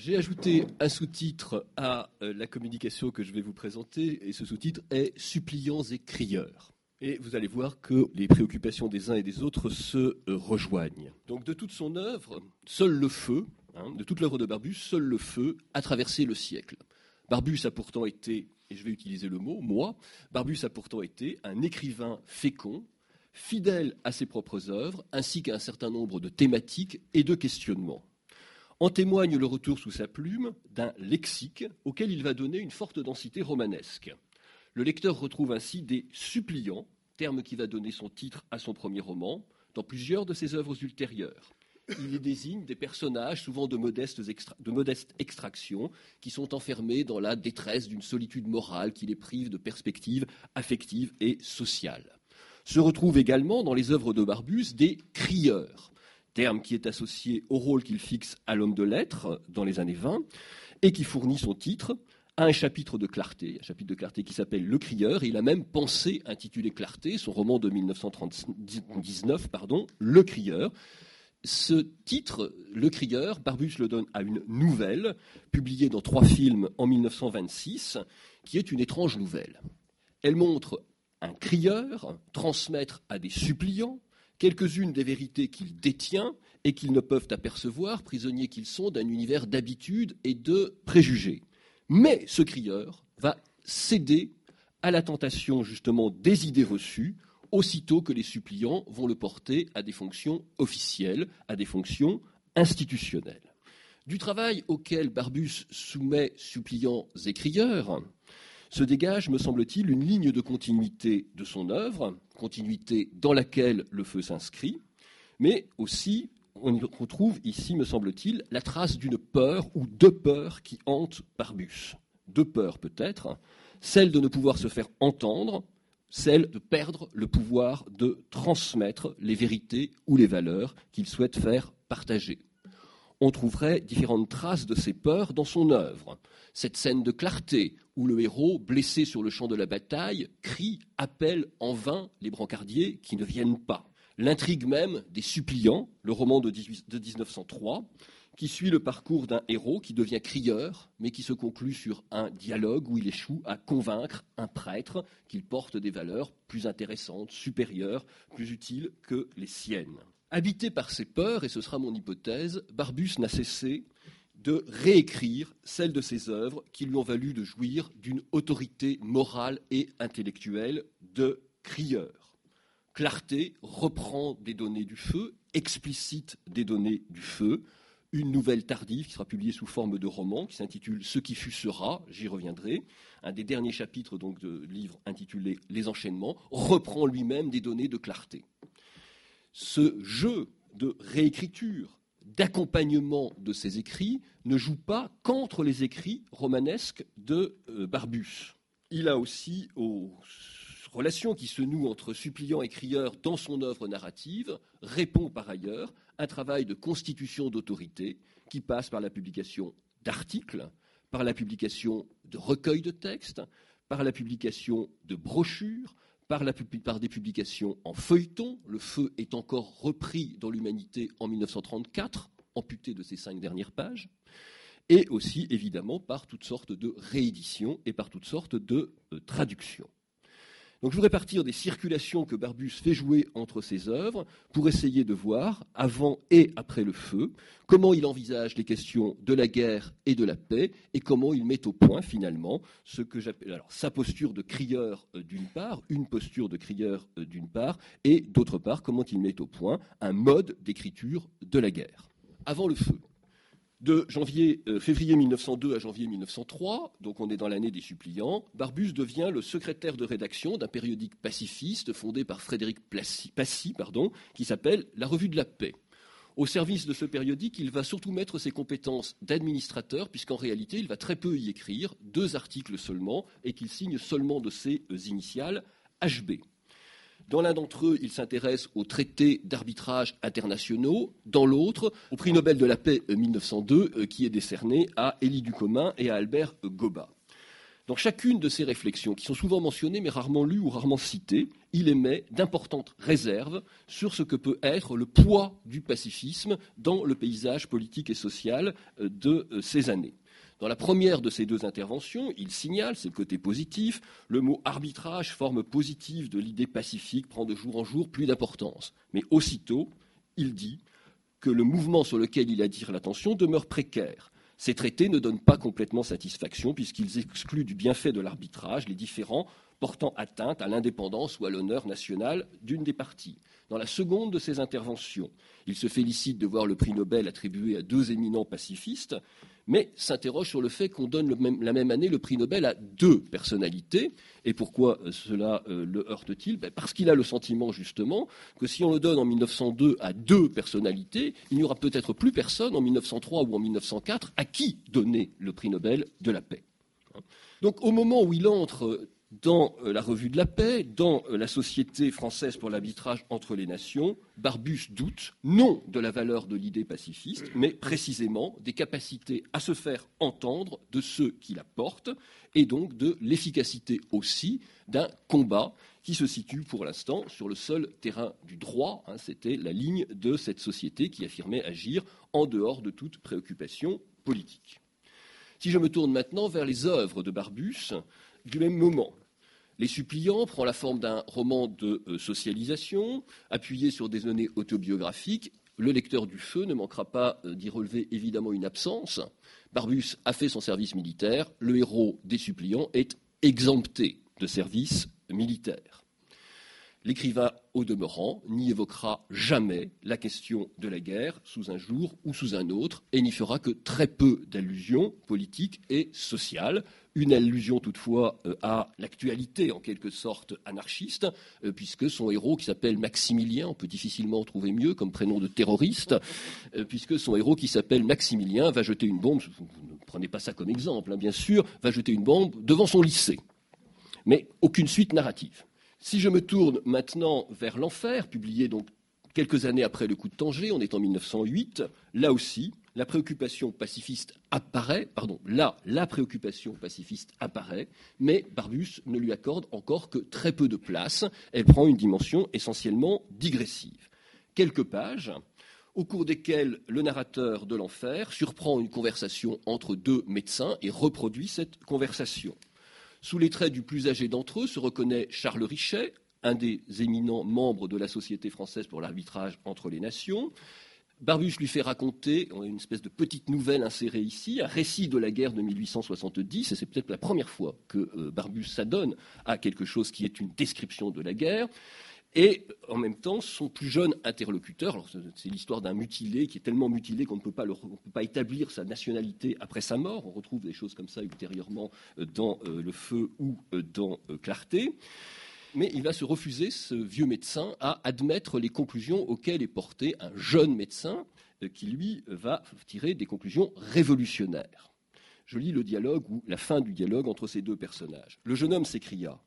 j'ai ajouté un sous-titre à euh, la communication que je vais vous présenter, et ce sous-titre est Suppliants et crieurs. Et vous allez voir que les préoccupations des uns et des autres se euh, rejoignent. Donc de toute son œuvre, seul le feu, hein, de toute l'œuvre de Barbus, seul le feu a traversé le siècle. Barbus a pourtant été, et je vais utiliser le mot, moi, Barbus a pourtant été un écrivain fécond, fidèle à ses propres œuvres, ainsi qu'à un certain nombre de thématiques et de questionnements. En témoigne le retour sous sa plume d'un lexique auquel il va donner une forte densité romanesque. Le lecteur retrouve ainsi des suppliants, terme qui va donner son titre à son premier roman, dans plusieurs de ses œuvres ultérieures. Il y désigne des personnages souvent de modeste, de modeste extraction qui sont enfermés dans la détresse d'une solitude morale qui les prive de perspectives affectives et sociales. Se retrouvent également dans les œuvres de Barbus des crieurs, terme qui est associé au rôle qu'il fixe à l'homme de lettres dans les années 20 et qui fournit son titre à un chapitre de Clarté, un chapitre de Clarté qui s'appelle Le Crieur, il a même pensé intituler Clarté, son roman de 1939, pardon, Le Crieur. Ce titre, Le Crieur, Barbus le donne à une nouvelle, publiée dans trois films en 1926, qui est une étrange nouvelle. Elle montre un crieur transmettre à des suppliants quelques-unes des vérités qu'il détient et qu'ils ne peuvent apercevoir, prisonniers qu'ils sont d'un univers d'habitude et de préjugés. Mais ce crieur va céder à la tentation justement des idées reçues, aussitôt que les suppliants vont le porter à des fonctions officielles, à des fonctions institutionnelles. Du travail auquel Barbus soumet suppliants et crieurs, se dégage, me semble-t-il, une ligne de continuité de son œuvre, continuité dans laquelle le feu s'inscrit, mais aussi on retrouve ici, me semble-t-il, la trace d'une peur ou de peurs qui hantent Barbus. Deux peurs peut-être, celle de ne pouvoir se faire entendre, celle de perdre le pouvoir de transmettre les vérités ou les valeurs qu'il souhaite faire partager. On trouverait différentes traces de ces peurs dans son œuvre. Cette scène de clarté où le héros, blessé sur le champ de la bataille, crie, appelle en vain les brancardiers qui ne viennent pas. L'intrigue même des suppliants, le roman de, 1903, qui suit le parcours d'un héros qui devient crieur, mais qui se conclut sur un dialogue où il échoue à convaincre un prêtre qu'il porte des valeurs plus intéressantes, supérieures, plus utiles que les siennes. Habité par ses peurs, et ce sera mon hypothèse, Barbus n'a cessé de réécrire celles de ses œuvres qui lui ont valu de jouir d'une autorité morale et intellectuelle de crieur. Clarté reprend des données du feu, explicite des données du feu, une nouvelle tardive qui sera publiée sous forme de roman qui s'intitule Ce qui fut sera, j'y reviendrai. Un des derniers chapitres donc de livre intitulé Les enchaînements reprend lui-même des données de clarté. Ce jeu de réécriture, d'accompagnement de ses écrits ne joue pas qu'entre les écrits romanesques de euh, Barbus. Il a aussi au relation qui se noue entre suppliant et crieur dans son œuvre narrative répond par ailleurs un travail de constitution d'autorité qui passe par la publication d'articles, par la publication de recueils de textes, par la publication de brochures, par, par, des publications en feuilleton. Le feu est encore repris dans l'humanité en 1934, amputé de ses cinq dernières pages, et aussi évidemment par toutes sortes de rééditions et par toutes sortes de euh, traductions. Donc je voudrais partir des circulations que Barbus fait jouer entre ses œuvres pour essayer de voir, avant et après le feu, comment il envisage les questions de la guerre et de la paix et comment il met au point finalement ce que j'appelle sa posture de crieur euh, d'une part, une posture de crieur euh, d'une part, et d'autre part comment il met au point un mode d'écriture de la guerre. Avant le feu. De janvier, euh, février 1902 à janvier 1903, donc on est dans l'année des suppliants, Barbus devient le secrétaire de rédaction d'un périodique pacifiste fondé par Frédéric Passy, pardon, qui s'appelle La Revue de la Paix. Au service de ce périodique, il va surtout mettre ses compétences d'administrateur, puisqu'en réalité, il va très peu y écrire, deux articles seulement, et qu'il signe seulement de ses euh, initiales HB. Dans l'un d'entre eux, il s'intéresse aux traités d'arbitrage internationaux. Dans l'autre, au prix Nobel de la paix 1902, euh, euh, qui est décerné à Élie Ducommun et à Albert Goba. Dans chacune de ces réflexions, qui sont souvent mentionnées mais rarement lues ou rarement citées, il émet d'importantes réserves sur ce que peut être le poids du pacifisme dans le paysage politique et social euh, de euh, ces années. Dans la première de ces deux interventions, il signale, c'est le côté positif, le mot arbitrage, forme positive de l'idée pacifique, prend de jour en jour plus d'importance. Mais aussitôt, il dit que le mouvement sur lequel il attire l'attention demeure précaire. Ces traités ne donnent pas complètement satisfaction puisqu'ils excluent du bienfait de l'arbitrage les différents portant atteinte à l'indépendance ou à l'honneur national d'une des parties. Dans la seconde de ses interventions, il se félicite de voir le prix Nobel attribué à deux éminents pacifistes, mais s'interroge sur le fait qu'on donne la même année le prix Nobel à deux personnalités. Et pourquoi euh, cela euh, le heurte-t-il? Ben, Parce qu'il a le sentiment justement que si on le donne en 1902 à deux personnalités, il n'y aura peut-être plus personne en 1903 ou en 1904 à qui donner le prix Nobel de la paix. Donc au moment où il entre dans euh, la revue de la paix, dans euh, la Société française pour l'arbitrage entre les nations, Barbus doute non de la valeur de l'idée pacifiste, mais précisément des capacités à se faire entendre de ceux qui la portent, et donc de l'efficacité aussi d'un combat qui se situe pour l'instant sur le seul terrain du droit. Hein, c'était la ligne de cette société qui affirmait agir en dehors de toute préoccupation politique. Si je me tourne maintenant vers les œuvres de Barbus, du même moment. Les suppliants prend la forme d'un roman de euh, socialisation, appuyé sur des données autobiographiques. Le lecteur du feu ne manquera pas euh, d'y relever évidemment une absence. Barbus a fait son service militaire. Le héros des suppliants est exempté de service militaire. L'écrivain, au demeurant, n'y évoquera jamais la question de la guerre sous un jour ou sous un autre et n'y fera que très peu d'allusions politiques et sociales. Une allusion toutefois euh, à l'actualité en quelque sorte anarchiste, euh, puisque son héros qui s'appelle Maximilien, on peut difficilement trouver mieux comme prénom de terroriste, euh, puisque son héros qui s'appelle Maximilien va jeter une bombe, vous ne prenez pas ça comme exemple, hein, bien sûr, va jeter une bombe devant son lycée. Mais aucune suite narrative. Si je me tourne maintenant vers l'enfer, publié donc quelques années après le coup de Tanger, on est en 1908, là aussi, la préoccupation pacifiste apparaît, pardon, là, la préoccupation pacifiste apparaît, mais Barbus ne lui accorde encore que très peu de place. Elle prend une dimension essentiellement digressive. Quelques pages, au cours desquelles le narrateur de l'enfer surprend une conversation entre deux médecins et reproduit cette conversation. Sous les traits du plus âgé d'entre eux se reconnaît Charles Richet, un des éminents membres de la Société française pour l'arbitrage entre les nations, Barbus lui fait raconter, on a une espèce de petite nouvelle insérée ici, un récit de la guerre de 1870, et c'est peut-être la première fois que euh, Barbus s'adonne à quelque chose qui est une description de la guerre. Et en même temps, son plus jeune interlocuteur, c'est l'histoire d'un mutilé qui est tellement mutilé qu'on ne peut pas, établir sa nationalité après sa mort. On retrouve des choses comme ça ultérieurement euh, dans euh, Le Feu ou dans Clarté mais il va se refuser, ce vieux médecin, à admettre les conclusions auxquelles est porté un jeune médecin euh, qui, lui, va tirer des conclusions révolutionnaires. Je lis le dialogue ou la fin du dialogue entre ces deux personnages. Le jeune homme s'écria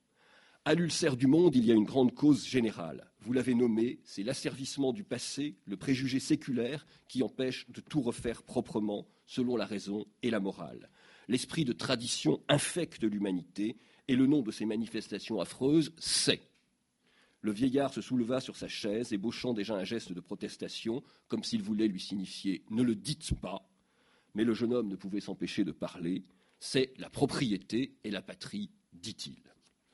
À l'ulcère du monde, il y a une grande cause générale. Vous l'avez nommé, c'est l'asservissement du passé, le préjugé séculaire qui empêche de tout refaire proprement selon la raison et la morale. L'esprit de tradition infecte l'humanité et le nom de ces manifestations affreuses, c'est. Le vieillard se souleva sur sa chaise, ébauchant déjà un geste de protestation, comme s'il voulait lui signifier Ne le dites pas. Mais le jeune homme ne pouvait s'empêcher de parler. C'est la propriété et la patrie, dit-il.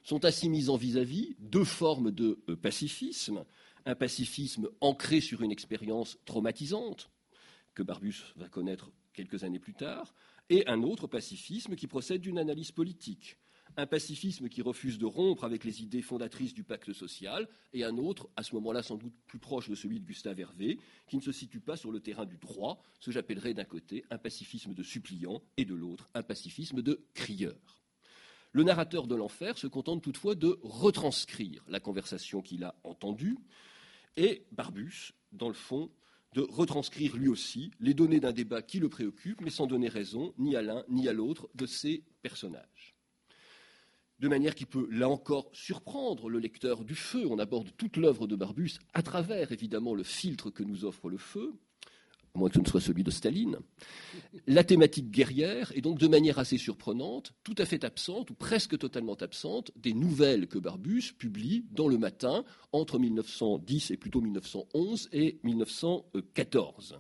Sont ainsi mises en vis-à-vis deux formes de euh, pacifisme. Un pacifisme ancré sur une expérience traumatisante, que Barbus va connaître quelques années plus tard, et un autre pacifisme qui procède d'une analyse politique, un pacifisme qui refuse de rompre avec les idées fondatrices du pacte social, et un autre, à ce moment-là sans doute plus proche de celui de Gustave Hervé, qui ne se situe pas sur le terrain du droit, ce que j'appellerais d'un côté un pacifisme de suppliant, et de l'autre un pacifisme de crieur. Le narrateur de l'enfer se contente toutefois de retranscrire la conversation qu'il a entendue, et Barbus, dans le fond, de retranscrire lui aussi les données d'un débat qui le préoccupe, mais sans donner raison ni à l'un ni à l'autre de ces personnages de manière qui peut, là encore, surprendre le lecteur du feu. On aborde toute l'œuvre de Barbus à travers, évidemment, le filtre que nous offre le feu. À moins que ce ne soit celui de Staline. La thématique guerrière est donc de manière assez surprenante, tout à fait absente, ou presque totalement absente, des nouvelles que Barbus publie dans le matin entre 1910 et plutôt 1911 et 1914.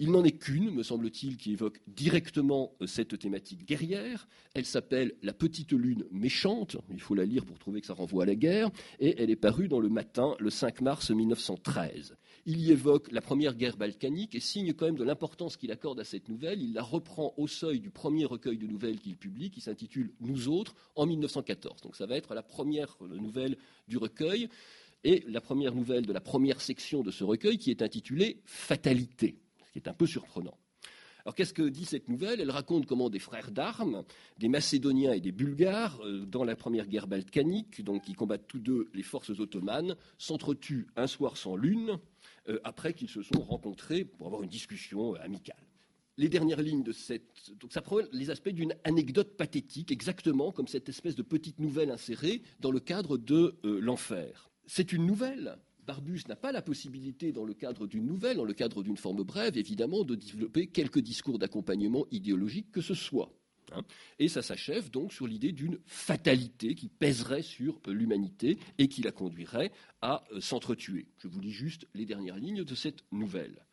Il n'en est qu'une, me semble-t-il, qui évoque directement euh, cette thématique guerrière. Elle s'appelle La petite lune méchante. Il faut la lire pour trouver que ça renvoie à la guerre. Et elle est parue dans le matin, le 5 mars 1913. Il y évoque la première guerre balkanique et signe quand même de l'importance qu'il accorde à cette nouvelle. Il la reprend au seuil du premier recueil de nouvelles qu'il publie, qui s'intitule Nous autres, en 1914. Donc ça va être la première nouvelle du recueil et la première nouvelle de la première section de ce recueil qui est intitulée Fatalité qui est un peu surprenant. Alors qu'est-ce que dit cette nouvelle? Elle raconte comment des frères d'armes, des Macédoniens et des Bulgares, euh, dans la première guerre balkanique, donc qui combattent tous deux les forces ottomanes, s'entretuent un soir sans lune, euh, après qu'ils se sont rencontrés pour avoir une discussion euh, amicale. Les dernières lignes de cette. Donc ça prend les aspects d'une anecdote pathétique, exactement comme cette espèce de petite nouvelle insérée dans le cadre de l'enfer. C'est une nouvelle Barbus n'a pas la possibilité, dans le cadre d'une nouvelle, dans le cadre d'une forme brève, évidemment, de développer quelques discours d'accompagnement idéologique que ce soit. Hein. Et ça s'achève donc sur l'idée d'une fatalité qui pèserait sur l'humanité et qui la conduirait à euh, s'entretuer. Je vous lis juste les dernières lignes de cette nouvelle.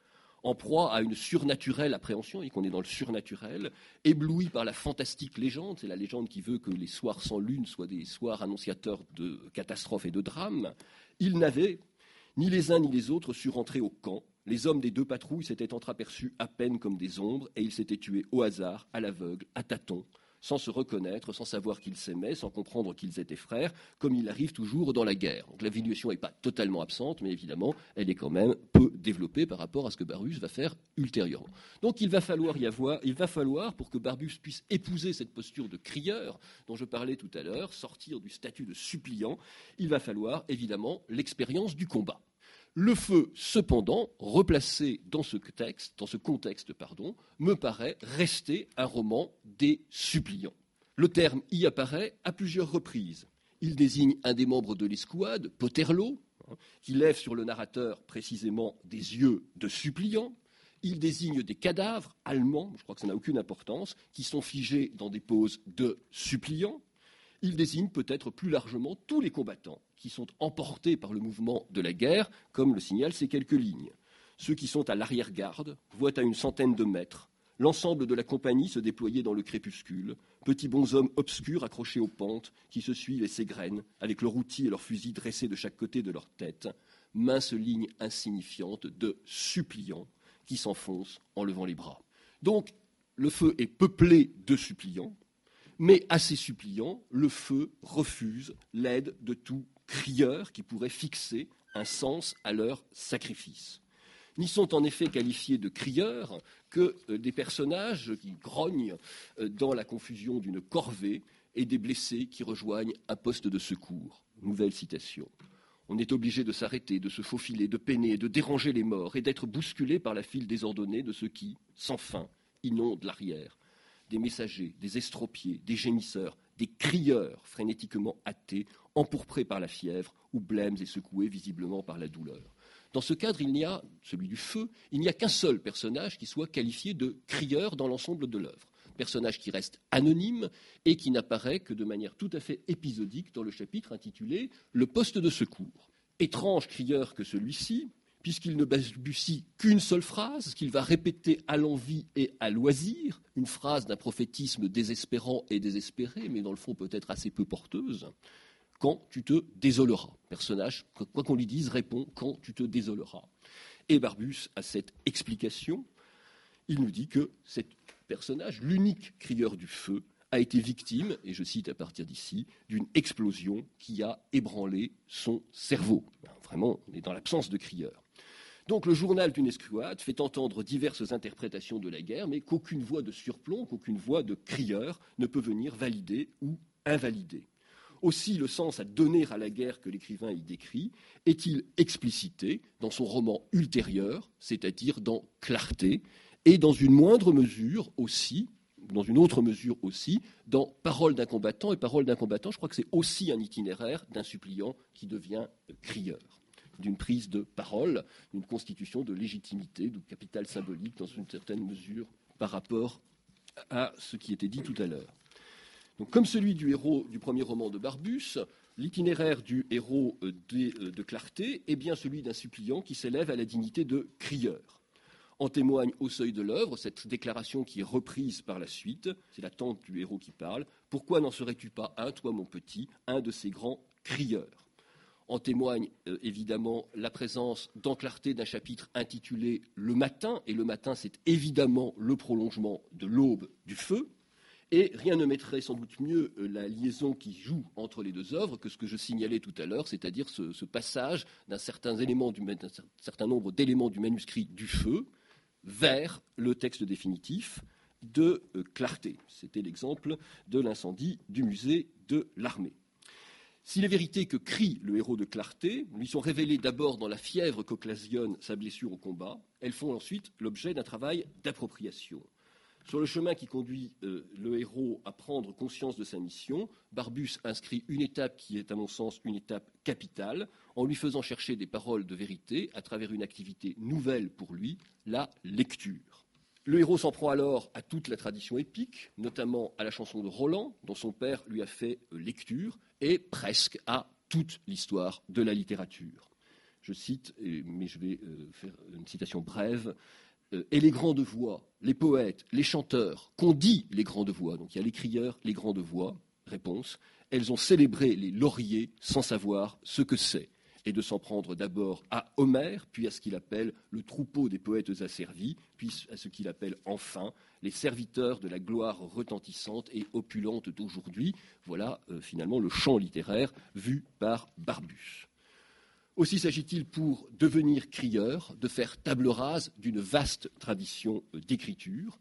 En proie à une surnaturelle appréhension, et qu'on est dans le surnaturel, ébloui par la fantastique légende, c'est la légende qui veut que les soirs sans lune soient des soirs annonciateurs de catastrophes et de drames, il n'avait ni les uns ni les autres surent rentrer au camp. Les hommes des deux patrouilles s'étaient entreaperçus à peine comme des ombres, et ils s'étaient tués au hasard, à l'aveugle, à tâtons, sans se reconnaître, sans savoir qu'ils s'aimaient, sans comprendre qu'ils étaient frères, comme il arrive toujours dans la guerre. Donc la vénuation n'est pas totalement absente, mais évidemment, elle est quand même peu développée par rapport à ce que Barbus va faire ultérieurement. Donc il va falloir y avoir, il va falloir, pour que Barbus puisse épouser cette posture de crieur dont je parlais tout à l'heure, sortir du statut de suppliant, il va falloir évidemment l'expérience du combat. Le feu, cependant, replacé dans ce texte, dans ce contexte, pardon, me paraît rester un roman des suppliants. Le terme y apparaît à plusieurs reprises. Il désigne un des membres de l'escouade, Poterlo, qui lève sur le narrateur précisément des yeux de suppliant. Il désigne des cadavres allemands, je crois que ça n'a aucune importance, qui sont figés dans des poses de suppliants. Il désigne peut-être plus largement tous les combattants qui sont emportés par le mouvement de la guerre, comme le signalent ces quelques lignes. Ceux qui sont à l'arrière-garde voient à une centaine de mètres l'ensemble de la compagnie se déployer dans le crépuscule, petits bonshommes obscurs accrochés aux pentes qui se suivent et s'égrènent, avec leurs outils et leurs fusils dressés de chaque côté de leur tête, mince ligne insignifiante de suppliants qui s'enfoncent en levant les bras. Donc, le feu est peuplé de suppliants, mais à ces suppliants, le feu refuse l'aide de tout crieur qui pourrait fixer un sens à leur sacrifice. N'y sont en effet qualifiés de crieurs que euh, des personnages qui grognent euh, dans la confusion d'une corvée et des blessés qui rejoignent un poste de secours. Nouvelle citation. On est obligé de s'arrêter, de se faufiler, de peiner, de déranger les morts et d'être bousculé par la file désordonnée de ceux qui, sans fin, inondent l'arrière, des messagers, des estropiés, des gémisseurs, des crieurs frénétiquement hâtés, empourprés par la fièvre ou blêmes et secoués visiblement par la douleur. Dans ce cadre, il n'y a, celui du feu, il n'y a qu'un seul personnage qui soit qualifié de crieur dans l'ensemble de l'œuvre. Personnage qui reste anonyme et qui n'apparaît que de manière tout à fait épisodique dans le chapitre intitulé Le poste de secours. Étrange crieur que celui-ci, puisqu'il ne balbutie qu'une seule phrase, qu'il va répéter à l'envie et à loisir, une phrase d'un prophétisme désespérant et désespéré, mais dans le fond peut-être assez peu porteuse, quand tu te désoleras. Personnage, quoi qu'on lui dise, répond quand tu te désoleras. Et Barbus a cette explication. Il nous dit que cet personnage, l'unique crieur du feu, a été victime, et je cite à partir d'ici, d'une explosion qui a ébranlé son cerveau. Vraiment, on est dans l'absence de crieur. Donc le journal d'une escouade fait entendre diverses interprétations de la guerre, mais qu'aucune voix de surplomb, qu'aucune voix de crieur ne peut venir valider ou invalider. Aussi, le sens à donner à la guerre que l'écrivain y décrit est-il explicité dans son roman ultérieur, c'est-à-dire dans Clarté, et dans une moindre mesure aussi, dans une autre mesure aussi, dans Parole d'un combattant. Et Parole d'un combattant, je crois que c'est aussi un itinéraire d'un suppliant qui devient crieur. D'une prise de parole, d'une constitution de légitimité, de capital symbolique dans une certaine mesure par rapport à ce qui était dit tout à l'heure. Comme celui du héros du premier roman de Barbus, l'itinéraire du héros euh, euh, de, Clarté est bien celui d'un suppliant qui s'élève à la dignité de crieur. En témoigne au seuil de l'œuvre cette déclaration qui est reprise par la suite, c'est la tante du héros qui parle. Pourquoi n'en serais-tu pas un, toi mon petit, un de ces grands crieurs? En témoigne euh, évidemment la présence dans Clarté d'un chapitre intitulé Le matin, et le matin c'est évidemment le prolongement de l'aube du feu, et rien ne mettrait sans doute mieux euh, la liaison qui joue entre les deux œuvres que ce que je signalais tout à l'heure, c'est-à-dire ce, passage d'un certain, nombre d'éléments du manuscrit du feu vers le texte définitif de euh, clarté. C'était l'exemple de l'incendie du musée de l'armée. Si les vérités que crie le héros de clarté lui sont révélées d'abord dans la fièvre qu'occasionne sa blessure au combat, elles font ensuite l'objet d'un travail d'appropriation. Sur le chemin qui conduit euh, le héros à prendre conscience de sa mission, Barbus inscrit une étape qui est, à mon sens, une étape capitale, en lui faisant chercher des paroles de vérité à travers une activité nouvelle pour lui, la lecture. Le héros s'en prend alors à toute la tradition épique, notamment à la chanson de Roland, dont son père lui a fait euh, lecture, et presque à toute l'histoire de la littérature. Je cite, mais je vais euh, faire une citation brève, euh, et les grandes voix, les poètes, les chanteurs, qu'ont dit les grandes voix, donc il y a les crieurs, les grandes voix, réponse, elles ont célébré les lauriers sans savoir ce que c'est, et de s'en prendre d'abord à Homère, puis à ce qu'il appelle le troupeau des poètes asservis, puis à ce qu'il appelle enfin les serviteurs de la gloire retentissante et opulente d'aujourd'hui. Voilà euh, finalement le champ littéraire vu par Barbus. Aussi s'agit-il pour devenir crieur de faire table rase d'une vaste tradition euh, d'écriture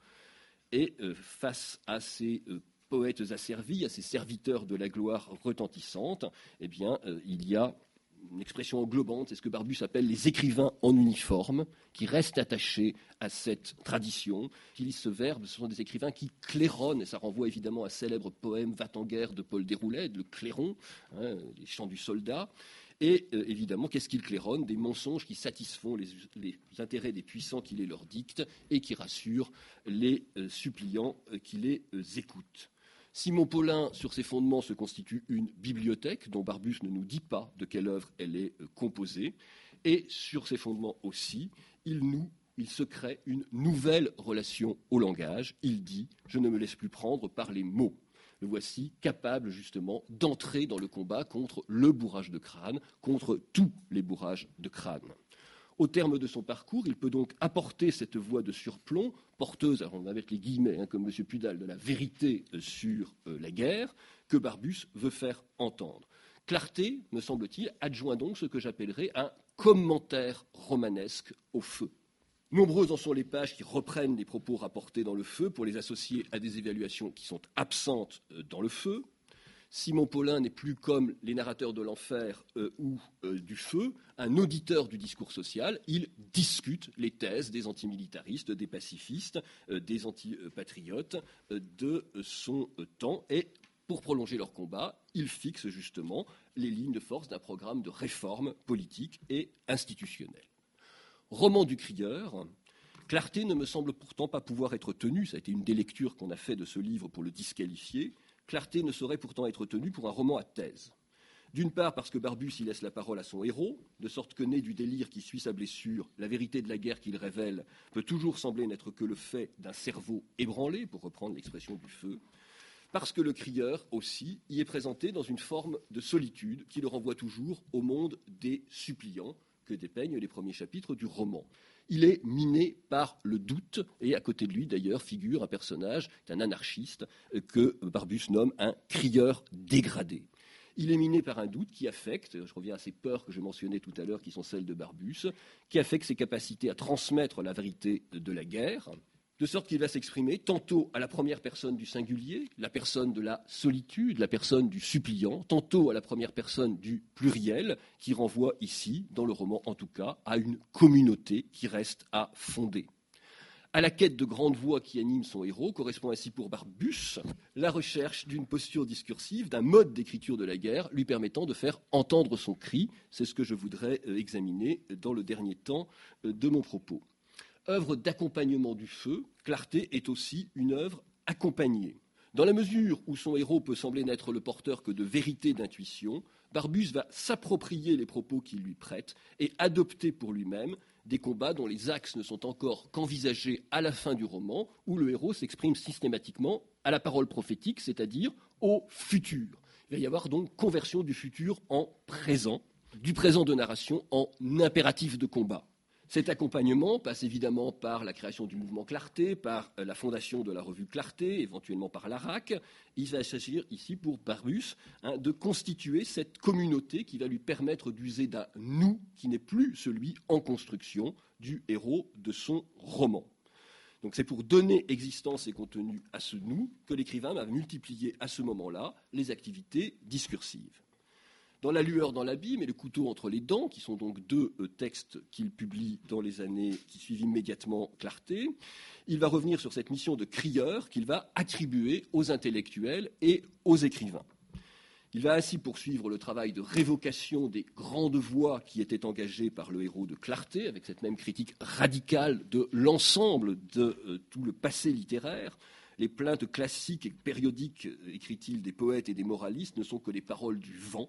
et euh, face à ces poètes asservis, à ces serviteurs de la gloire retentissante, eh bien, il y a une expression englobante, c'est ce que Barbus appelle les écrivains en uniforme, qui restent attachés à cette tradition, qui lisent ce verbe, ce sont des écrivains qui claironnent, et ça renvoie évidemment à un célèbre poème Va en guerre de Paul Déroulet, le clairon, hein, les chants du soldat, et euh, évidemment, qu'est-ce qu'ils claironnent? Des mensonges qui satisfont les, intérêts des puissants qui les leur dictent et qui rassurent les euh, suppliants euh, qui les écoutent. Simon Paulin, sur ses fondements, se constitue une bibliothèque dont Barbus ne nous dit pas de quelle œuvre elle est composée. Et sur ses fondements aussi, il nous il se crée une nouvelle relation au langage. Il dit Je ne me laisse plus prendre par les mots le voici capable justement d'entrer dans le combat contre le bourrage de crâne, contre tous les bourrages de crâne. Au terme de son parcours, il peut donc apporter cette voix de surplomb, porteuse, avec les guillemets, hein, comme M. Pudal, de la vérité euh, sur euh, la guerre, que Barbus veut faire entendre. Clarté, me semble-t-il, adjoint donc ce que j'appellerais un commentaire romanesque au feu. Nombreuses en sont les pages qui reprennent les propos rapportés dans le feu pour les associer à des évaluations qui sont absentes euh, dans le feu. Simon Paulin n'est plus comme les narrateurs de l'enfer euh, ou euh, du feu, un auditeur du discours social. Il discute les thèses des antimilitaristes, des pacifistes, des antipatriotes de son temps et pour prolonger leur combat, il fixe justement les lignes de force d'un programme de réforme politique et institutionnelle roman du crieur, Clarté ne me semble pourtant pas pouvoir être tenu, ça a été une des lectures qu'on a fait de ce livre pour le disqualifier, Clarté ne saurait pourtant être tenu pour un roman à thèse. D'une part parce que Barbus y laisse la parole à son héros, de sorte que né du délire qui suit sa blessure, la vérité de la guerre qu'il révèle peut toujours sembler n'être que le fait d'un cerveau ébranlé, pour reprendre l'expression du feu, parce que le crieur aussi y est présenté dans une forme de solitude qui le renvoie toujours au monde des suppliants, que dépeignent les premiers chapitres du roman. Il est miné par le doute, et à côté de lui, d'ailleurs, figure un personnage, un anarchiste, que Barbus nomme un crieur dégradé. Il est miné par un doute qui affecte, je reviens à ces peurs que je mentionnais tout à l'heure, qui sont celles de Barbus, qui affecte ses capacités à transmettre la vérité de la guerre, de sorte qu'il va s'exprimer tantôt à la première personne du singulier, la personne de la solitude, la personne du suppliant, tantôt à la première personne du pluriel, qui renvoie ici, dans le roman en tout cas, à une communauté qui reste à fonder. À la quête de grandes voix qui anime son héros correspond ainsi pour Barbus la recherche d'une posture discursive, d'un mode d'écriture de la guerre lui permettant de faire entendre son cri. C'est ce que je voudrais euh, examiner dans le dernier temps euh, de mon propos. Œuvre d'accompagnement du feu, Clarté est aussi une œuvre accompagnée. Dans la mesure où son héros peut sembler n'être le porteur que de vérité d'intuition, Barbus va s'approprier les propos qu'il lui prête et adopter pour lui-même des combats dont les axes ne sont encore qu'envisagés à la fin du roman, où le héros s'exprime systématiquement à la parole prophétique, c'est-à-dire au futur. Il va y avoir donc conversion du futur en présent, du présent de narration en impératif de combat. Cet accompagnement passe évidemment par la création du mouvement Clarté, par euh, la fondation de la revue Clarté, éventuellement par l'ARAC. Il va s'agir ici pour Barbus hein, de constituer cette communauté qui va lui permettre d'user d'un nous qui n'est plus celui en construction du héros de son roman. Donc c'est pour donner existence et contenu à ce nous que l'écrivain va multiplier à ce moment-là les activités discursives. Dans La lueur dans l'abîme et Le couteau entre les dents, qui sont donc deux euh, textes qu'il publie dans les années qui suivent immédiatement Clarté, il va revenir sur cette mission de crieur qu'il va attribuer aux intellectuels et aux écrivains. Il va ainsi poursuivre le travail de révocation des grandes voix qui étaient engagées par le héros de Clarté, avec cette même critique radicale de l'ensemble de euh, tout le passé littéraire. Les plaintes classiques et périodiques, euh, écrit-il, des poètes et des moralistes ne sont que les paroles du vent,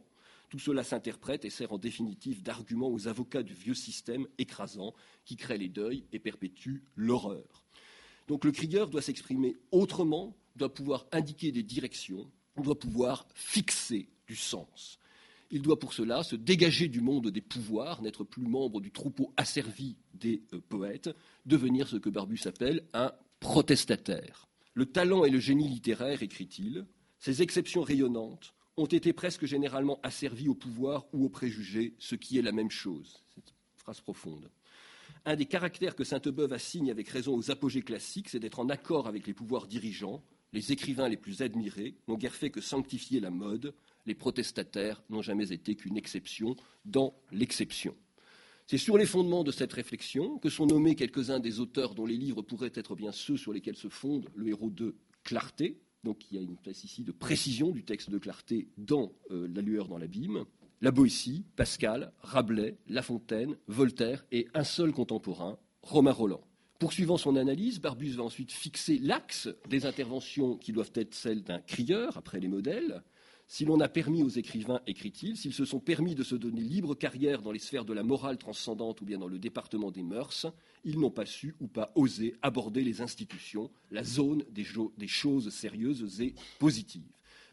tout cela s'interprète et sert en définitive d'argument aux avocats du vieux système écrasant qui crée les deuils et perpétue l'horreur. Donc le crieur doit s'exprimer autrement, doit pouvoir indiquer des directions, doit pouvoir fixer du sens. Il doit pour cela se dégager du monde des pouvoirs, n'être plus membre du troupeau asservi des euh, poètes, devenir ce que Barbus appelle un protestataire. Le talent et le génie littéraire, écrit-il, ces exceptions rayonnantes, ont été presque généralement asservis au pouvoir ou aux préjugés, ce qui est la même chose. Cette phrase profonde. Un des caractères que Sainte-Beuve assigne avec raison aux apogées classiques, c'est d'être en accord avec les pouvoirs dirigeants. Les écrivains les plus admirés n'ont guère fait que sanctifier la mode. Les protestataires n'ont jamais été qu'une exception dans l'exception. C'est sur les fondements de cette réflexion que sont nommés quelques-uns des auteurs dont les livres pourraient être bien ceux sur lesquels se fonde le héros de Clarté, donc il y a une place ici de précision du texte de clarté dans euh, La lueur dans l'abîme. La Boétie, Pascal, Rabelais, La Fontaine, Voltaire et un seul contemporain, Romain Roland. Poursuivant son analyse, Barbus va ensuite fixer l'axe des interventions qui doivent être celles d'un crieur, après les modèles, si l'on a permis aux écrivains, écrit-il, s'ils se sont permis de se donner libre carrière dans les sphères de la morale transcendante ou bien dans le département des mœurs, ils n'ont pas su ou pas osé aborder les institutions, la zone des, choses sérieuses et positives.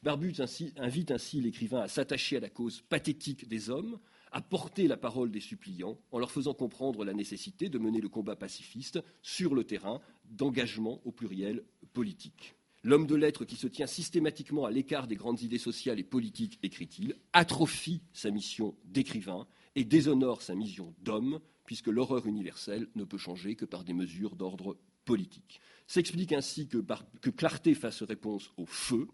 Barbus invite ainsi l'écrivain à s'attacher à la cause pathétique des hommes, à porter la parole des suppliants, en leur faisant comprendre la nécessité de mener le combat pacifiste sur le terrain d'engagement au pluriel politique. L'homme de lettres qui se tient systématiquement à l'écart des grandes idées sociales et politiques, écrit-il, atrophie sa mission d'écrivain et déshonore sa mission d'homme, puisque l'horreur universelle ne peut changer que par des mesures d'ordre politique. S'explique ainsi que, Clarté fasse réponse au feu,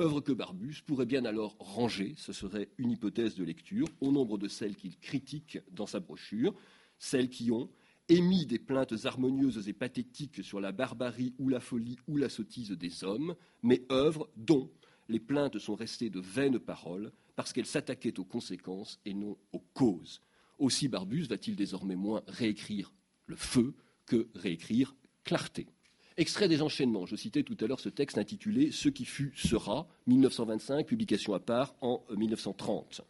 œuvre que Barbus pourrait bien alors ranger, ce serait une hypothèse de lecture, au nombre de celles qu'il critique dans sa brochure, celles qui ont émis des plaintes harmonieuses et pathétiques sur la barbarie ou la folie ou la sottise des hommes, mais œuvres dont les plaintes sont restées de vaines paroles parce qu'elles s'attaquaient aux conséquences et non aux causes. Aussi Barbus va-t-il désormais moins réécrire le feu que réécrire clarté. Extrait des enchaînements. Je citais tout à l'heure ce texte intitulé Ce qui fut sera, 1925, publication à part en 1930.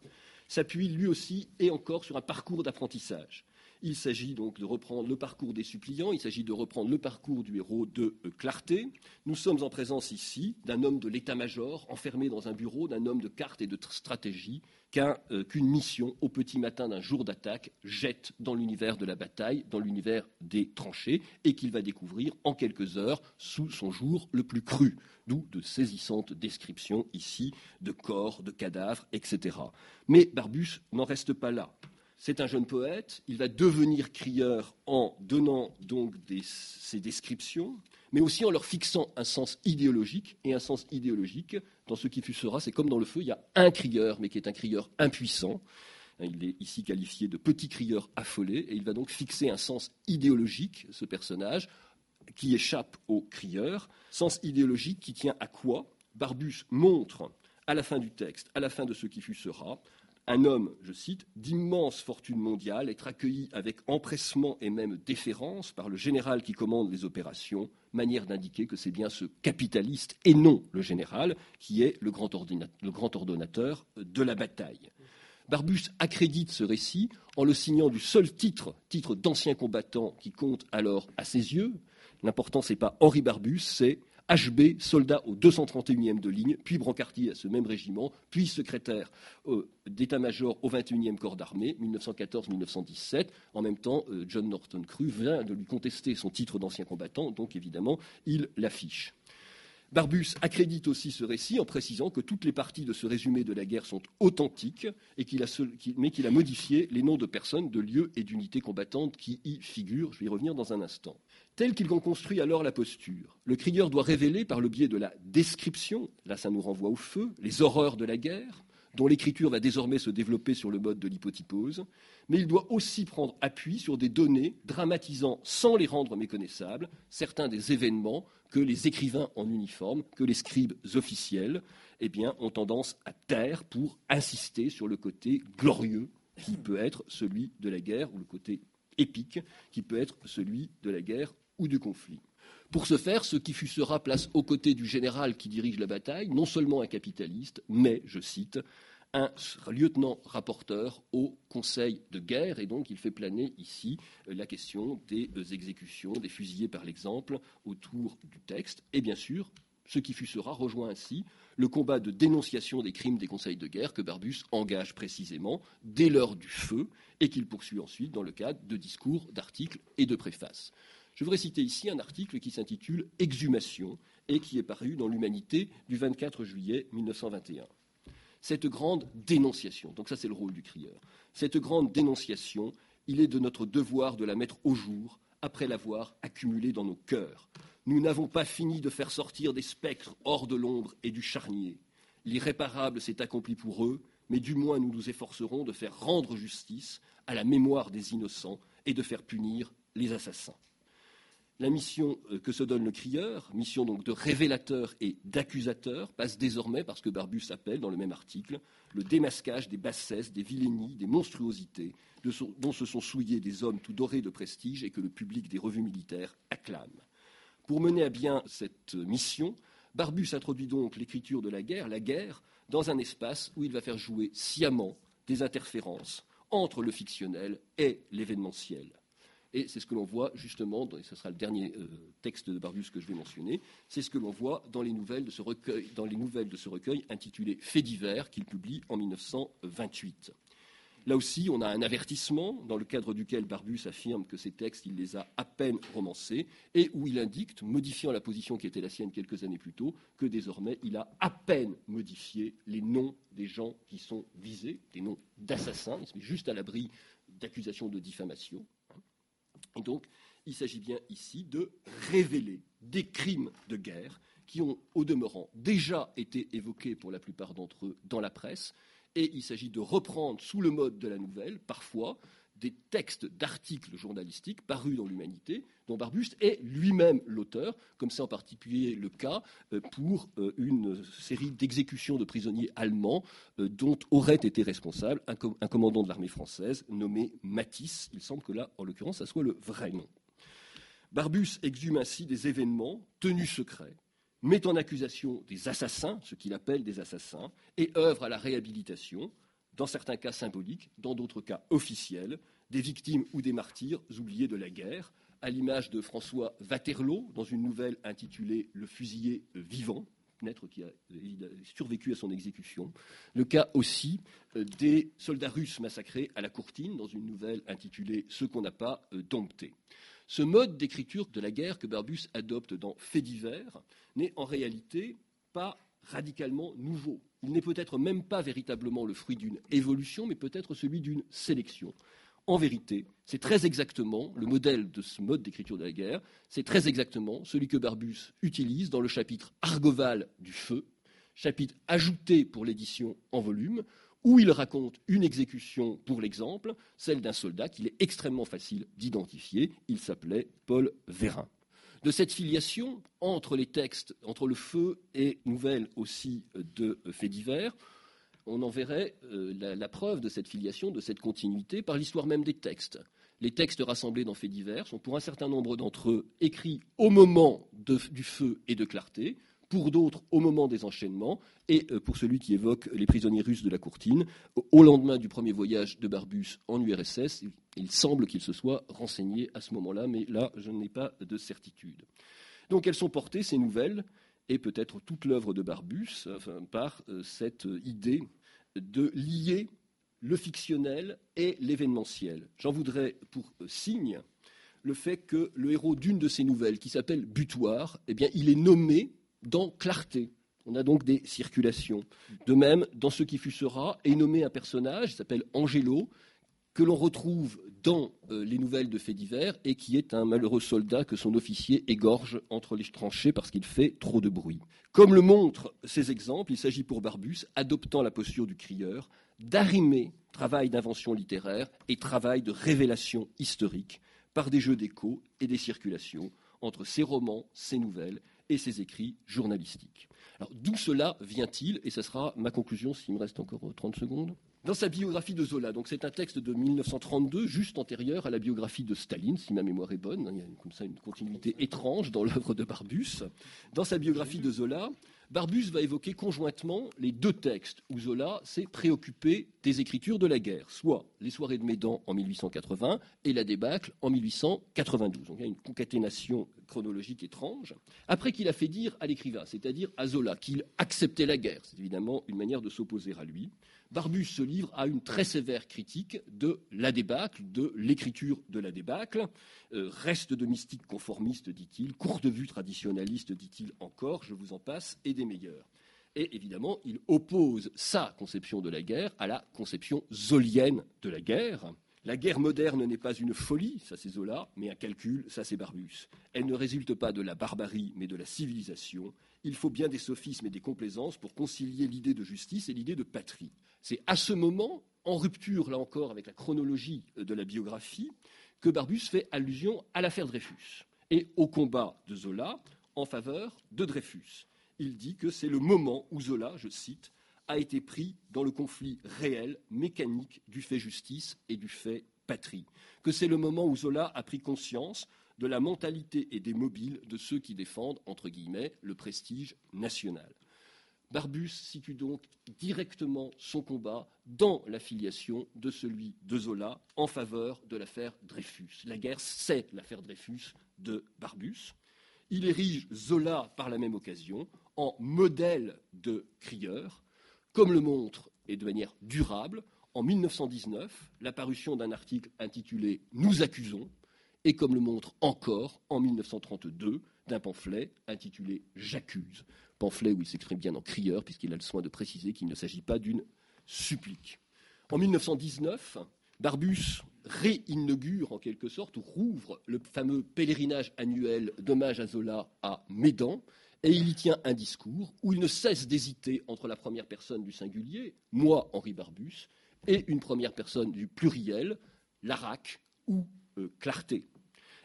S'appuie lui aussi et encore sur un parcours d'apprentissage. Il s'agit donc de reprendre le parcours des suppliants, il s'agit de reprendre le parcours du héros de euh, Clarté. Nous sommes en présence ici d'un homme de l'état-major enfermé dans un bureau, d'un homme de cartes et de stratégie euh, qu'une mission au petit matin d'un jour d'attaque jette dans l'univers de la bataille, dans l'univers des tranchées, et qu'il va découvrir en quelques heures sous son jour le plus cru. D'où de saisissantes descriptions ici de corps, de cadavres, etc. Mais Barbus n'en reste pas là. C'est un jeune poète, il va devenir crieur en donnant donc ces descriptions, mais aussi en leur fixant un sens idéologique. Et un sens idéologique, dans ce qui fut sera, c'est comme dans le feu, il y a un crieur, mais qui est un crieur impuissant. Il est ici qualifié de petit crieur affolé, et il va donc fixer un sens idéologique, ce personnage, qui échappe aux crieurs, sens idéologique qui tient à quoi? Barbus montre à la fin du texte, à la fin de ce qui fut sera, un homme, je cite, d'immense fortune mondiale, être accueilli avec empressement et même déférence par le général qui commande les opérations, manière d'indiquer que c'est bien ce capitaliste et non le général qui est le grand, ordonnateur de la bataille. Barbus accrédite ce récit en le signant du seul titre, titre d'ancien combattant qui compte alors à ses yeux. L'important, c'est pas Henri Barbus, c'est HB, soldat au 231e de ligne, puis brancardier à ce même régiment, puis secrétaire euh, d'état-major au 21e corps d'armée, 1914-1917. En même temps, euh, John Norton Cru vient de lui contester son titre d'ancien combattant, donc évidemment, il l'affiche. Barbus accrédite aussi ce récit en précisant que toutes les parties de ce résumé de la guerre sont authentiques, mais qu'il a modifié les noms de personnes, de lieux et d'unités combattantes qui y figurent. Je vais y revenir dans un instant. Tel qu'il en construit alors la posture, le crieur doit révéler par le biais de la description, là ça nous renvoie au feu, les horreurs de la guerre, dont l'écriture va désormais se développer sur le mode de l'hypotypose, mais il doit aussi prendre appui sur des données dramatisant, sans les rendre méconnaissables, certains des événements que les écrivains en uniforme, que les scribes officiels, eh bien, ont tendance à taire pour insister sur le côté glorieux qui peut être celui de la guerre, ou le côté épique qui peut être celui de la guerre ou du conflit. Pour ce faire, ce qui fut sera place aux côtés du général qui dirige la bataille, non seulement un capitaliste, mais, je cite, un lieutenant rapporteur au Conseil de guerre, et donc il fait planer ici euh, la question des euh, exécutions, des fusillés par l'exemple, autour du texte, et bien sûr, ce qui fut sera rejoint ainsi le combat de dénonciation des crimes des conseils de guerre que Barbus engage précisément dès l'heure du feu et qu'il poursuit ensuite dans le cadre de discours, d'articles et de préfaces. Je voudrais citer ici un article qui s'intitule Exhumation et qui est paru dans l'Humanité du 24 juillet 1921. Cette grande dénonciation, donc ça c'est le rôle du crieur, cette grande dénonciation, il est de notre devoir de la mettre au jour après l'avoir accumulée dans nos cœurs. Nous n'avons pas fini de faire sortir des spectres hors de l'ombre et du charnier. L'irréparable s'est accompli pour eux, mais du moins nous nous efforcerons de faire rendre justice à la mémoire des innocents et de faire punir les assassins. La mission euh, que se donne le crieur, mission donc de révélateur et d'accusateur, passe désormais, parce que Barbus appelle dans le même article, le démasquage des bassesses, des vilainies, des monstruosités dont se sont souillés des hommes tout dorés de prestige et que le public des revues militaires acclame. Pour mener à bien cette mission, Barbus introduit donc l'écriture de la guerre, la guerre, dans un espace où il va faire jouer sciemment des interférences entre le fictionnel et l'événementiel. Et c'est ce que l'on voit justement, et ce sera le dernier euh, texte de Barbus que je vais mentionner, c'est ce que l'on voit dans les nouvelles de ce recueil, les intitulé Faits divers qu'il publie en 1928. Là aussi, on a un avertissement dans le cadre duquel Barbus affirme que ces textes, il les a à peine romancés et où il indique, modifiant la position qui était la sienne quelques années plus tôt, que désormais il a à peine modifié les noms des gens qui sont visés, des noms d'assassins, il se met juste à l'abri d'accusations de diffamation. Et donc, il s'agit bien ici de révéler des crimes de guerre qui ont, au demeurant, déjà été évoqués pour la plupart d'entre eux dans la presse, et il s'agit de reprendre sous le mode de la nouvelle, parfois, des textes d'articles journalistiques parus dans l'Humanité, dont Barbus est lui-même l'auteur, comme c'est en particulier le cas euh, pour euh, une série d'exécutions de prisonniers allemands euh, dont aurait été responsable un, commandant de l'armée française nommé Matisse. Il semble que là, en l'occurrence, ça soit le vrai nom. Barbus exhume ainsi des événements tenus secrets, met en accusation des assassins, ce qu'il appelle des assassins, et œuvre à la réhabilitation, dans certains cas symboliques, dans d'autres cas officiels, des victimes ou des martyrs oubliés de la guerre, à l'image de François Waterloo dans une nouvelle intitulée Le fusillé vivant, maître qui a survécu à son exécution. Le cas aussi euh, des soldats russes massacrés à la Courtine dans une nouvelle intitulée Ce qu'on n'a pas euh, dompté. Ce mode d'écriture de la guerre que Barbus adopte dans Faits divers n'est en réalité pas radicalement nouveau. Il n'est peut-être même pas véritablement le fruit d'une évolution, mais peut-être celui d'une sélection. En vérité, c'est très exactement le modèle de ce mode d'écriture de la guerre, c'est très exactement celui que Barbus utilise dans le chapitre Argoval du feu, chapitre ajouté pour l'édition en volume, où il raconte une exécution pour l'exemple, celle d'un soldat qu'il est extrêmement facile d'identifier. Il s'appelait Paul Vérin. De cette filiation entre les textes, entre le feu et nouvelles aussi de faits divers, on en verrait euh, la, preuve de cette filiation, de cette continuité, par l'histoire même des textes. Les textes rassemblés dans faits divers sont pour un certain nombre d'entre eux écrits au moment du feu et de clarté, pour d'autres au moment des enchaînements, et euh, pour celui qui évoque les prisonniers russes de la Courtine, au lendemain du premier voyage de Barbus en URSS, il semble qu'il se soit renseigné à ce moment-là, mais là, je n'ai pas de certitude. Donc elles sont portées, ces nouvelles, et peut-être toute l'œuvre de Barbus, par euh, cette idée de lier le fictionnel et l'événementiel. J'en voudrais pour euh, signe le fait que le héros d'une de ces nouvelles, qui s'appelle Butoir, eh bien, il est nommé dans Clarté. On a donc des circulations. De même, dans ce qui fut sera, est nommé un personnage, qui s'appelle Angelo, que l'on retrouve dans euh, les nouvelles de faits divers et qui est un malheureux soldat que son officier égorge entre les tranchées parce qu'il fait trop de bruit. Comme le montrent ces exemples, il s'agit pour Barbus, adoptant la posture du crieur, d'arrimer travail d'invention littéraire et travail de révélation historique par des jeux d'écho et des circulations entre ses romans, ses nouvelles et ses écrits journalistiques. D'où cela vient-il? Et ce sera ma conclusion s'il me reste encore 30 secondes. Dans sa biographie de Zola, donc c'est un texte de 1932, juste antérieur à la biographie de Staline, si ma mémoire est bonne, il y a comme ça une continuité étrange dans l'œuvre de Barbus. Dans sa biographie de Zola, Barbus va évoquer conjointement les deux textes où Zola s'est préoccupé des écritures de la guerre, soit les soirées de Médan en 1880 et la débâcle en 1892. Donc il y a une concaténation chronologique étrange. Après qu'il a fait dire à l'écrivain, c'est-à-dire à Zola, qu'il acceptait la guerre, c'est évidemment une manière de s'opposer à lui, Barbus se livre à une très sévère critique de la débâcle, de l'écriture de la débâcle. Euh, reste de mystique conformiste, dit-il, courte vue traditionnaliste, dit-il encore, je vous en passe, et des meilleurs. Et évidemment, il oppose sa conception de la guerre à la conception zolienne de la guerre. La guerre moderne n'est pas une folie, ça c'est Zola, mais un calcul, ça c'est Barbus. Elle ne résulte pas de la barbarie, mais de la civilisation. Il faut bien des sophismes et des complaisances pour concilier l'idée de justice et l'idée de patrie. C'est à ce moment, en rupture là encore avec la chronologie de la biographie, que Barbus fait allusion à l'affaire Dreyfus et au combat de Zola en faveur de Dreyfus. Il dit que c'est le moment où Zola, je cite, a été pris dans le conflit réel, mécanique du fait justice et du fait patrie, que c'est le moment où Zola a pris conscience de la mentalité et des mobiles de ceux qui défendent, entre guillemets, le prestige national. Barbus situe donc directement son combat dans l'affiliation de celui de Zola en faveur de l'affaire Dreyfus. La guerre, c'est l'affaire Dreyfus de Barbus. Il érige Zola par la même occasion en modèle de crieur, comme le montre, et de manière durable, en 1919, l'apparition d'un article intitulé Nous accusons, et comme le montre encore en 1932, d'un pamphlet intitulé J'accuse, pamphlet où il s'exprime bien en crieur, puisqu'il a le soin de préciser qu'il ne s'agit pas d'une supplique. En 1919, Barbus réinaugure en quelque sorte, ou rouvre le fameux pèlerinage annuel d'hommage à Zola à Médan, et il y tient un discours où il ne cesse d'hésiter entre la première personne du singulier, moi, Henri Barbus, et une première personne du pluriel, Larac ou euh, Clarté.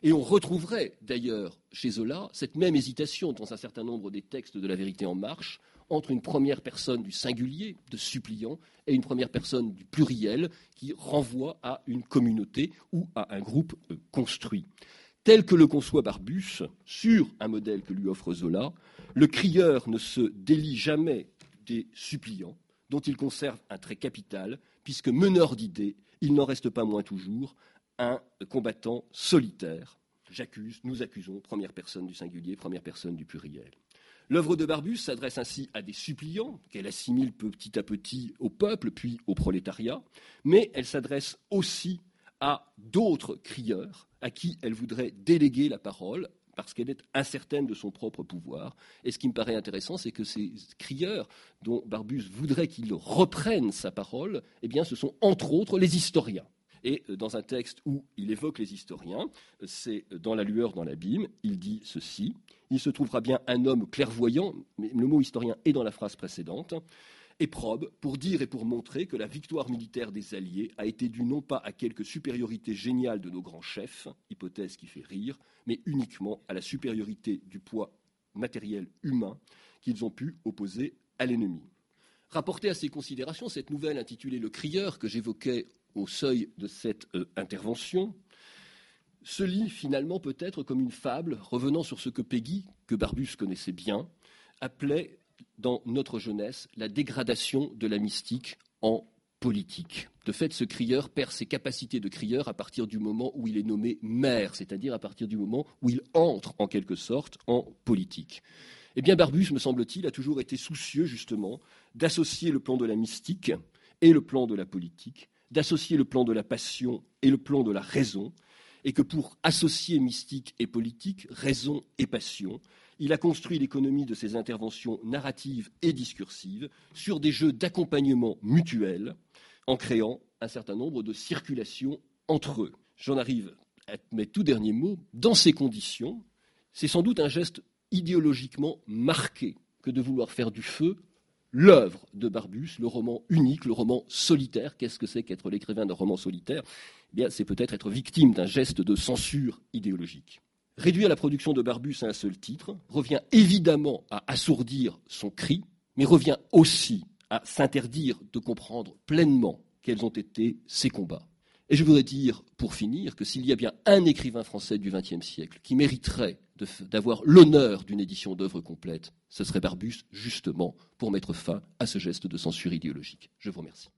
Et on retrouverait d'ailleurs chez Zola cette même hésitation dans un certain nombre des textes de La vérité en marche entre une première personne du singulier, de suppliant, et une première personne du pluriel qui renvoie à une communauté ou à un groupe euh, construit. Tel que le conçoit Barbus, sur un modèle que lui offre Zola, le crieur ne se délie jamais des suppliants, dont il conserve un trait capital, puisque meneur d'idées, il n'en reste pas moins toujours un combattant solitaire. J'accuse, nous accusons, première personne du singulier, première personne du pluriel. L'œuvre de Barbus s'adresse ainsi à des suppliants qu'elle assimile petit à petit au peuple, puis au prolétariat, mais elle s'adresse aussi à d'autres crieurs à qui elle voudrait déléguer la parole parce qu'elle est incertaine de son propre pouvoir. Et ce qui me paraît intéressant, c'est que ces crieurs dont Barbus voudrait qu'ils reprennent sa parole, eh bien, ce sont entre autres les historiens. Et euh, dans un texte où il évoque les historiens, c'est dans La lueur dans l'abîme, il dit ceci Il se trouvera bien un homme clairvoyant, mais le mot historien est dans la phrase précédente, et probe pour dire et pour montrer que la victoire militaire des Alliés a été due non pas à quelque supériorité géniale de nos grands chefs, hypothèse qui fait rire, mais uniquement à la supériorité du poids matériel humain qu'ils ont pu opposer à l'ennemi. Rapporté à ces considérations, cette nouvelle intitulée Le Crieur, que j'évoquais au seuil de cette euh, intervention, se lit finalement peut-être comme une fable revenant sur ce que Peggy, que Barbus connaissait bien, appelait dans notre jeunesse la dégradation de la mystique en politique. De fait, ce crieur perd ses capacités de crieur à partir du moment où il est nommé maire, c'est-à-dire à partir du moment où il entre en quelque sorte en politique. Eh bien, Barbus, me semble-t-il, a toujours été soucieux justement d'associer le plan de la mystique et le plan de la politique, d'associer le plan de la passion et le plan de la raison, et que pour associer mystique et politique, raison et passion, il a construit l'économie de ses interventions narratives et discursives sur des jeux d'accompagnement mutuel en créant un certain nombre de circulations entre eux. J'en arrive à mes tout derniers mots. Dans ces conditions, c'est sans doute un geste idéologiquement marqué que de vouloir faire du feu l'œuvre de Barbus, le roman unique, le roman solitaire. Qu'est-ce que c'est qu'être l'écrivain d'un roman solitaire? Eh c'est peut-être être victime d'un geste de censure idéologique. Réduire la production de Barbus à un seul titre revient évidemment à assourdir son cri, mais revient aussi à s'interdire de comprendre pleinement quels ont été ses combats. Et je voudrais dire, pour finir, que s'il y a bien un écrivain français du XXe siècle qui mériterait d'avoir l'honneur d'une édition d'œuvre complète, ce serait Barbus, justement, pour mettre fin à ce geste de censure idéologique. Je vous remercie.